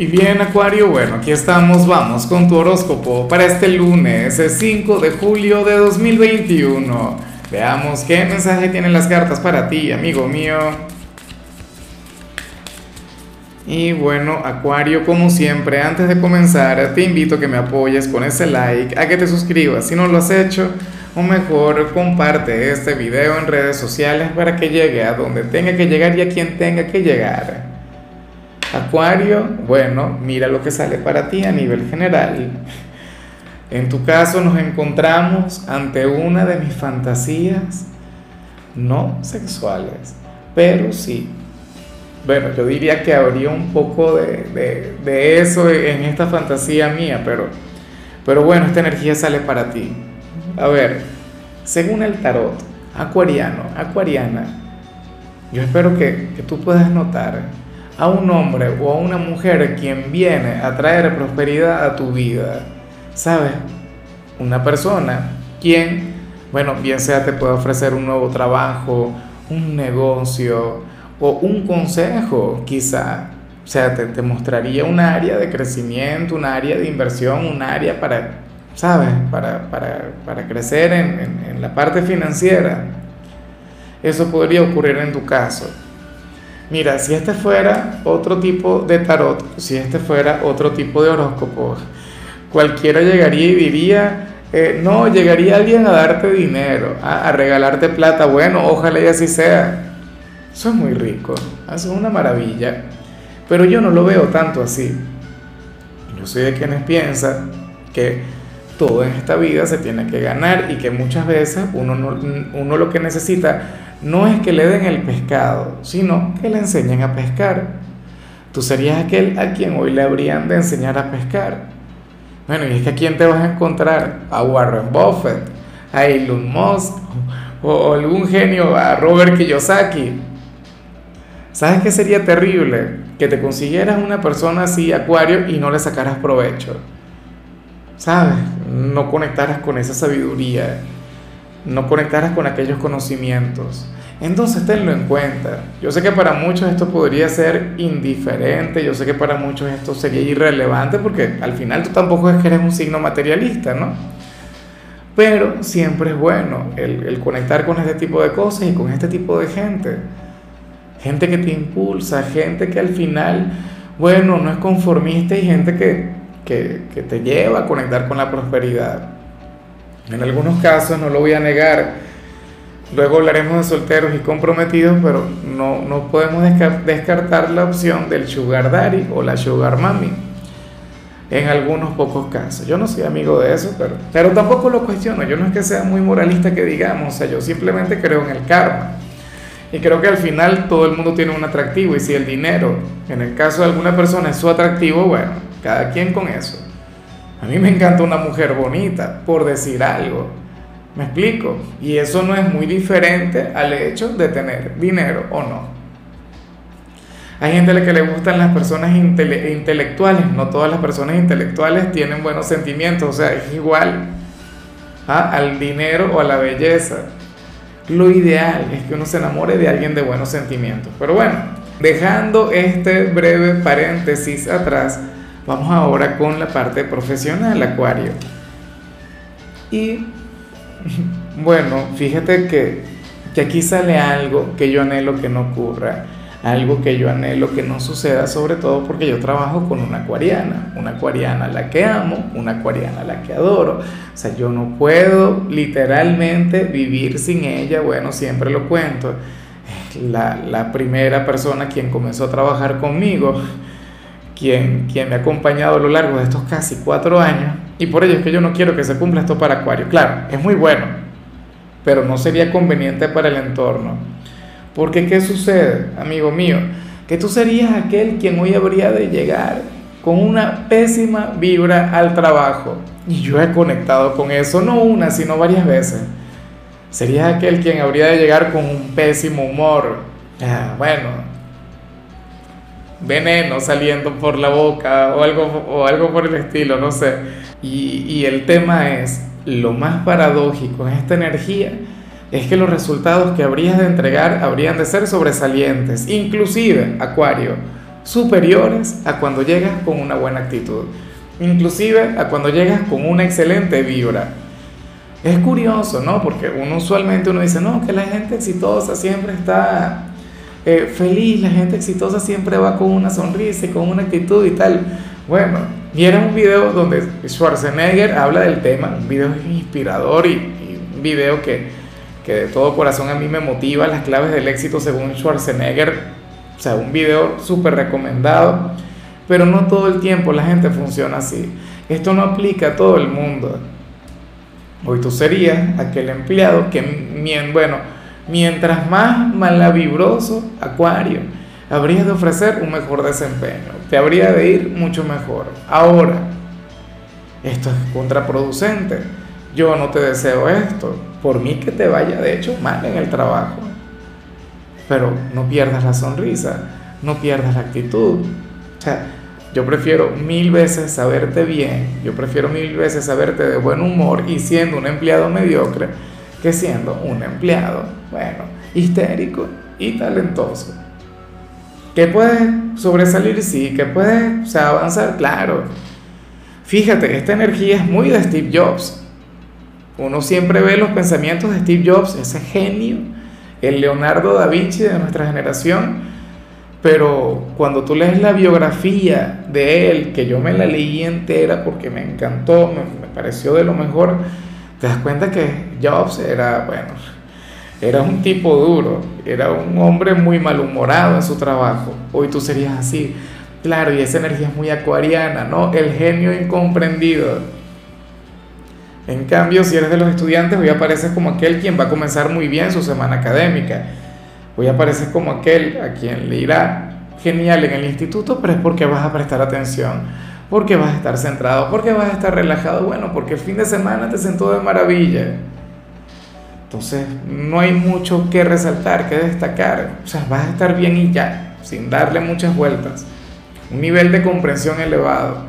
Y bien, Acuario, bueno, aquí estamos, vamos con tu horóscopo para este lunes, el 5 de julio de 2021. Veamos qué mensaje tienen las cartas para ti, amigo mío. Y bueno, Acuario, como siempre, antes de comenzar, te invito a que me apoyes con ese like, a que te suscribas si no lo has hecho, o mejor, comparte este video en redes sociales para que llegue a donde tenga que llegar y a quien tenga que llegar. Acuario, bueno, mira lo que sale para ti a nivel general. En tu caso nos encontramos ante una de mis fantasías no sexuales, pero sí. Bueno, yo diría que habría un poco de, de, eso en esta fantasía mía, pero, pero bueno, esta energía sale para ti. A ver, según el tarot, acuariano, acuariana, yo espero que, que tú puedas notar a un hombre o a una mujer quien viene a traer prosperidad a tu vida. ¿Sabes? Una persona quien, bueno, bien sea te puede ofrecer un nuevo trabajo, un negocio o un consejo quizá. O sea, te, mostraría un área de crecimiento, un área de inversión, un área para, ¿sabes? Para, para, crecer en, en la parte financiera. Eso podría ocurrir en tu caso. Mira, si este fuera otro tipo de tarot, si este fuera otro tipo de horóscopo, cualquiera llegaría y diría, eh, no, llegaría alguien a darte dinero, a, regalarte plata, bueno, ojalá y así sea. Eso es muy rico, eso es una maravilla, pero yo no lo veo tanto así. Yo soy de quienes piensan que todo en esta vida se tiene que ganar y que muchas veces uno, uno lo que necesita no es que le den el pescado, sino que le enseñen a pescar. Tú serías aquel a quien hoy le habrían de enseñar a pescar. Bueno, y es que a quién te vas a encontrar? A Warren Buffett, a Elon Musk o, algún genio, a Robert Kiyosaki. ¿Sabes qué sería terrible? Que te consiguieras una persona así, acuario, y no le sacaras provecho. ¿Sabes? No conectaras con esa sabiduría no conectaras con aquellos conocimientos. Entonces tenlo en cuenta. Yo sé que para muchos esto podría ser indiferente, yo sé que para muchos esto sería irrelevante porque al final tú tampoco es que eres un signo materialista, ¿no? Pero siempre es bueno el, conectar con este tipo de cosas y con este tipo de gente. Gente que te impulsa, gente que al final, bueno, no es conformista y gente que, que te lleva a conectar con la prosperidad. En algunos casos, no lo voy a negar, luego hablaremos de solteros y comprometidos, pero no, no podemos descartar la opción del sugar daddy o la sugar mami. En algunos pocos casos. Yo no soy amigo de eso, pero, pero tampoco lo cuestiono. Yo no es que sea muy moralista que digamos, o sea, yo simplemente creo en el karma. Y creo que al final todo el mundo tiene un atractivo y si el dinero, en el caso de alguna persona, es su atractivo, bueno, cada quien con eso. A mí me encanta una mujer bonita, por decir algo. ¿Me explico? Y eso no es muy diferente al hecho de tener dinero o no. Hay gente a la que le gustan las personas intelectuales, no todas las personas intelectuales tienen buenos sentimientos, o sea, es igual ¿ah? al dinero o a la belleza. Lo ideal es que uno se enamore de alguien de buenos sentimientos. Pero bueno, dejando este breve paréntesis atrás, Vamos ahora con la parte profesional, Acuario. Y bueno, fíjate que, que aquí sale algo que yo anhelo que no ocurra, algo que yo anhelo que no suceda, sobre todo porque yo trabajo con una acuariana, una acuariana a la que amo, una acuariana a la que adoro. O sea, yo no puedo literalmente vivir sin ella, bueno, siempre lo cuento. La, la primera persona quien comenzó a trabajar conmigo, quien, quien me ha acompañado a lo largo de estos casi cuatro años, y por ello es que yo no quiero que se cumpla esto para Acuario. Claro, es muy bueno, pero no sería conveniente para el entorno. Porque ¿qué sucede, amigo mío? Que tú serías aquel quien hoy habría de llegar con una pésima vibra al trabajo. Y yo he conectado con eso, no una, sino varias veces. Serías aquel quien habría de llegar con un pésimo humor. Ah, bueno, veneno saliendo por la boca o algo, o algo por el estilo, no sé. Y, y el tema es, lo más paradójico en esta energía es que los resultados que habrías de entregar habrían de ser sobresalientes, inclusive, Acuario, superiores a cuando llegas con una buena actitud, inclusive a cuando llegas con una excelente vibra. Es curioso, ¿no? Porque uno usualmente uno dice, no, que la gente exitosa siempre está eh, feliz, la gente exitosa siempre va con una sonrisa y con una actitud y tal. Bueno, era un video donde Schwarzenegger habla del tema, un video inspirador y, un video que, que de todo corazón a mí me motiva, las claves del éxito según Schwarzenegger o sea, un video súper recomendado, pero no todo el tiempo la gente funciona así. Esto no aplica a todo el mundo. Hoy tú serías aquel empleado que, bueno, mientras más malavibroso, acuario, habrías de ofrecer un mejor desempeño, te habría de ir mucho mejor. Ahora, esto es contraproducente. Yo no te deseo esto. Por mí que te vaya, de hecho, mal en el trabajo pero no pierdas la sonrisa, no pierdas la actitud. O sea, yo prefiero mil veces saberte bien, yo prefiero mil veces saberte de buen humor y siendo un empleado mediocre que siendo un empleado, bueno, histérico y talentoso. ¿Que puedes sobresalir? Sí, que puedes avanzar, claro. Fíjate, esta energía es muy de Steve Jobs. Uno siempre ve los pensamientos de Steve Jobs, ese genio el Leonardo da Vinci de nuestra generación, pero cuando tú lees la biografía de él, que yo me la leí entera porque me encantó, me, pareció de lo mejor, te das cuenta que Jobs era, bueno, era un tipo duro, era un hombre muy malhumorado en su trabajo. Hoy tú serías así. Claro, y esa energía es muy acuariana, ¿no? El genio incomprendido en cambio, si eres de los estudiantes, hoy apareces como aquel quien va a comenzar muy bien su semana académica. Hoy apareces como aquel a quien le irá genial en el instituto, pero es porque vas a prestar atención, porque vas a estar centrado, porque vas a estar relajado. Bueno, porque el fin de semana te sentó de maravilla. Entonces, no hay mucho que resaltar, que destacar. O sea, vas a estar bien y ya, sin darle muchas vueltas. Un nivel de comprensión elevado.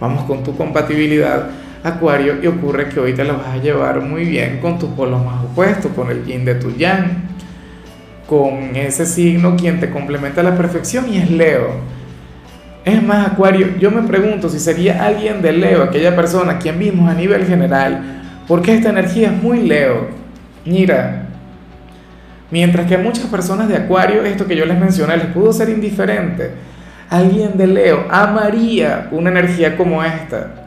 Vamos con tu compatibilidad Acuario, y ocurre que hoy te lo vas a llevar muy bien con tus polos más opuestos, con el yin de tu yang, con ese signo quien te complementa a la perfección y es Leo. Es más, Acuario, yo me pregunto si sería alguien de Leo, aquella persona quien vimos a nivel general, porque esta energía es muy Leo. Mira, mientras que a muchas personas de Acuario, esto que yo les mencioné, les pudo ser indiferente, alguien de Leo amaría una energía como esta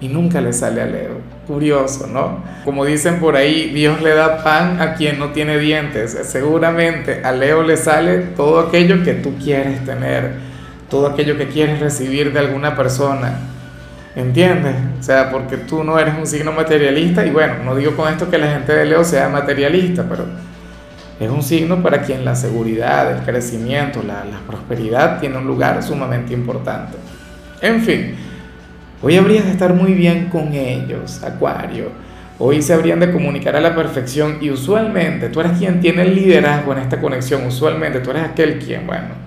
y nunca le sale a Leo. Curioso, ¿no? Como dicen por ahí, Dios le da pan a quien no tiene dientes. Seguramente a Leo le sale todo aquello que tú quieres tener, todo aquello que quieres recibir de alguna persona. ¿Entiendes? O sea, porque tú no eres un signo materialista y bueno, no digo con esto que la gente de Leo sea materialista, pero es un signo para quien la seguridad, el crecimiento, la, la prosperidad tiene un lugar sumamente importante. En fin. Hoy habrías de estar muy bien con ellos, Acuario. Hoy se habrían de comunicar a la perfección y usualmente tú eres quien tiene el liderazgo en esta conexión. Usualmente tú eres aquel quien, bueno,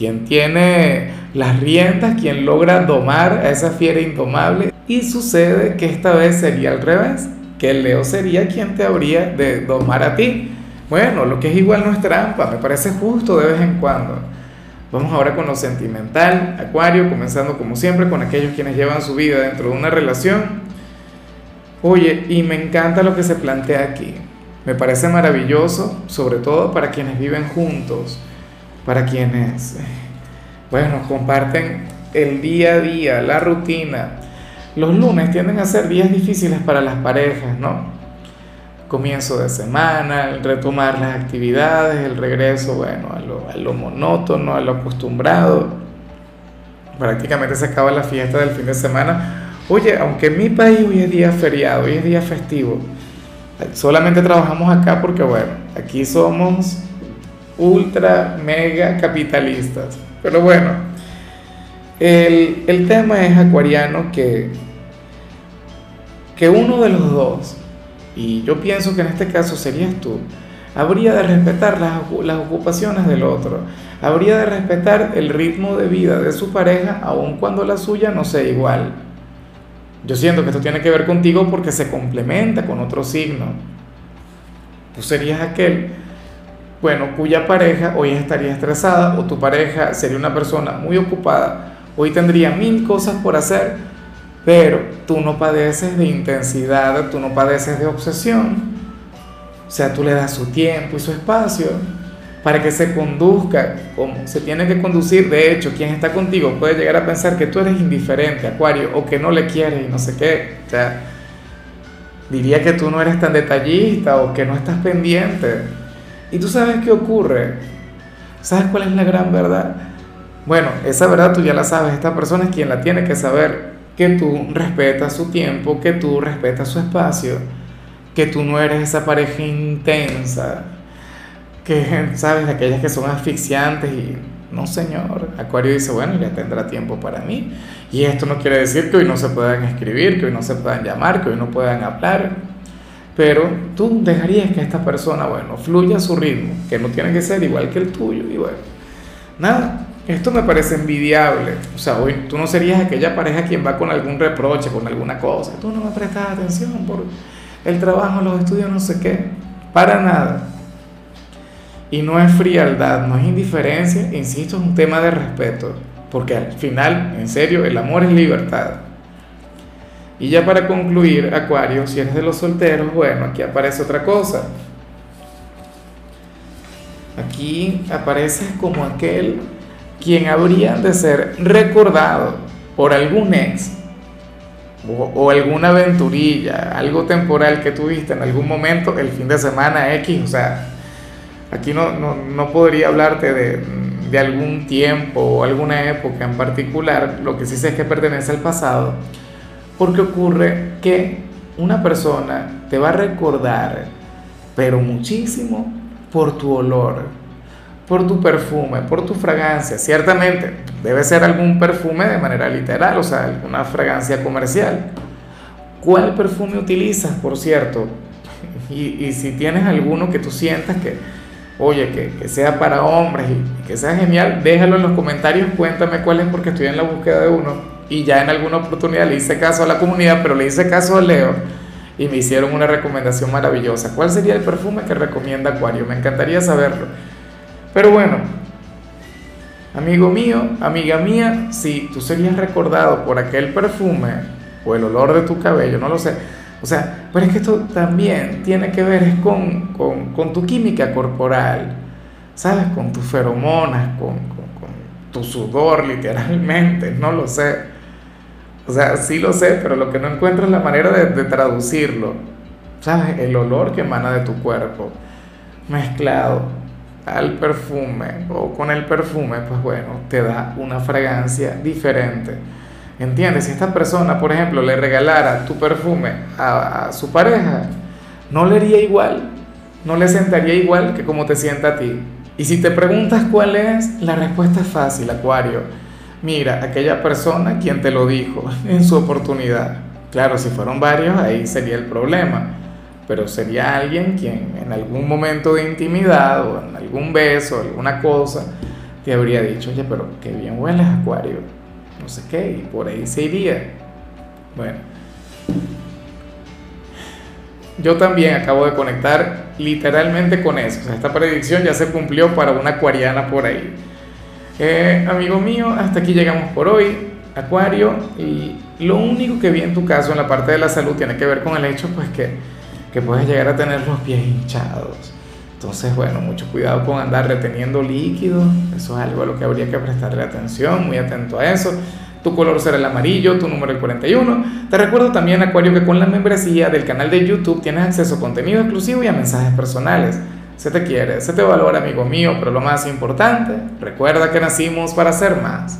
quien tiene las riendas, quien logra domar a esa fiera indomable. Y sucede que esta vez sería al revés, que el Leo sería quien te habría de domar a ti. Bueno, lo que es igual no es trampa, me parece justo de vez en cuando. Vamos ahora con lo sentimental, Acuario, comenzando como siempre con aquellos quienes llevan su vida dentro de una relación. Oye, y me encanta lo que se plantea aquí. Me parece maravilloso, sobre todo para quienes viven juntos, para quienes, bueno, comparten el día a día, la rutina. Los lunes tienden a ser días difíciles para las parejas, ¿no? comienzo de semana, retomar las actividades, el regreso, bueno, a lo, a lo, monótono, a lo acostumbrado. Prácticamente se acaba la fiesta del fin de semana. Oye, aunque en mi país hoy es día feriado, hoy es día festivo, solamente trabajamos acá porque, bueno, aquí somos ultra, mega capitalistas. Pero bueno, el, el tema es acuariano que, que uno de los dos y yo pienso que en este caso serías tú, habría de respetar las, las, ocupaciones del otro, habría de respetar el ritmo de vida de su pareja, aun cuando la suya no sea igual. Yo siento que esto tiene que ver contigo porque se complementa con otro signo. Tú serías aquel bueno, cuya pareja hoy estaría estresada o tu pareja sería una persona muy ocupada, hoy tendría mil cosas por hacer, pero tú no padeces de intensidad, tú no padeces de obsesión. O sea, tú le das su tiempo y su espacio para que se conduzca como se tiene que conducir. De hecho, quien está contigo puede llegar a pensar que tú eres indiferente, Acuario, o que no le quieres y no sé qué. O sea, diría que tú no eres tan detallista o que no estás pendiente. Y tú sabes qué ocurre. ¿Sabes cuál es la gran verdad? Bueno, esa verdad tú ya la sabes. Esta persona es quien la tiene que saber. Que tú respetas su tiempo, que tú respetas su espacio, que tú no eres esa pareja intensa que, ¿sabes? Aquellas que son asfixiantes y no, señor. Acuario dice, bueno, ya tendrá tiempo para mí. Y esto no quiere decir que hoy no se puedan escribir, que hoy no se puedan llamar, que hoy no puedan hablar. Pero tú dejarías que esta persona, bueno, fluya a su ritmo, que no tiene que ser igual que el tuyo. Y bueno, nada, esto me parece envidiable. O sea, hoy tú no serías aquella pareja quien va con algún reproche, con alguna cosa. Tú no me prestas atención por el trabajo, los estudios, no sé qué. Para nada. Y no es frialdad, no es indiferencia, insisto, es un tema de respeto, porque al final, en serio, el amor es libertad. Y ya para concluir, Acuario, si eres de los solteros, bueno, aquí aparece otra cosa. Aquí aparece como aquel quien habría de ser recordado por algún ex o, o, alguna aventurilla, algo temporal que tuviste en algún momento, el fin de semana X, o sea, Aquí no, no, no podría hablarte de, de, algún tiempo o alguna época en particular, lo que sí sé es que pertenece al pasado, porque ocurre que una persona te va a recordar, pero muchísimo, por tu olor, por tu perfume, por tu fragancia. Ciertamente debe ser algún perfume de manera literal, o sea, alguna fragancia comercial. ¿Cuál perfume utilizas, por cierto? Y, si tienes alguno que tú sientas que oye, que, sea para hombres y que sea genial, déjalo en los comentarios, cuéntame cuál es porque estoy en la búsqueda de uno y ya en alguna oportunidad le hice caso a la comunidad, pero le hice caso a Leo y me hicieron una recomendación maravillosa. ¿Cuál sería el perfume que recomienda Acuario? Me encantaría saberlo. Pero bueno, amigo mío, amiga mía, si tú serías recordado por aquel perfume o el olor de tu cabello, no lo sé o sea, pero es que esto también tiene que ver con, con, tu química corporal, ¿sabes? Con tus feromonas, con, tu sudor literalmente, no lo sé. O sea, sí lo sé, pero lo que no encuentro es la manera de, de traducirlo. ¿Sabes? El olor que emana de tu cuerpo mezclado al perfume o con el perfume, pues bueno, te da una fragancia diferente. ¿Entiendes? Si esta persona, por ejemplo, le regalara tu perfume a, su pareja, no le haría igual, no le sentaría igual que como te sienta a ti. Y si te preguntas cuál es, la respuesta es fácil, Acuario. Mira, aquella persona quien te lo dijo en su oportunidad. Claro, si fueron varios, ahí sería el problema. Pero sería alguien quien en algún momento de intimidad o en algún beso, alguna cosa, te habría dicho, oye, pero qué bien hueles, Acuario no sé qué, y por ahí se iría. Bueno, yo también acabo de conectar literalmente con eso. Esta predicción ya se cumplió para una acuariana por ahí. Eh, amigo mío, hasta aquí llegamos por hoy, Acuario, y lo único que vi en tu caso en la parte de la salud tiene que ver con el hecho pues que, que puedes llegar a tener los pies hinchados. Entonces, bueno, mucho cuidado con andar reteniendo líquido, eso es algo a lo que habría que prestarle atención, muy atento a eso. Tu color será el amarillo, tu número el 41. Te recuerdo también, Acuario, que con la membresía del canal de YouTube tienes acceso a contenido exclusivo y a mensajes personales. Se te quiere, se te valora, amigo mío, pero lo más importante, recuerda que nacimos para ser más.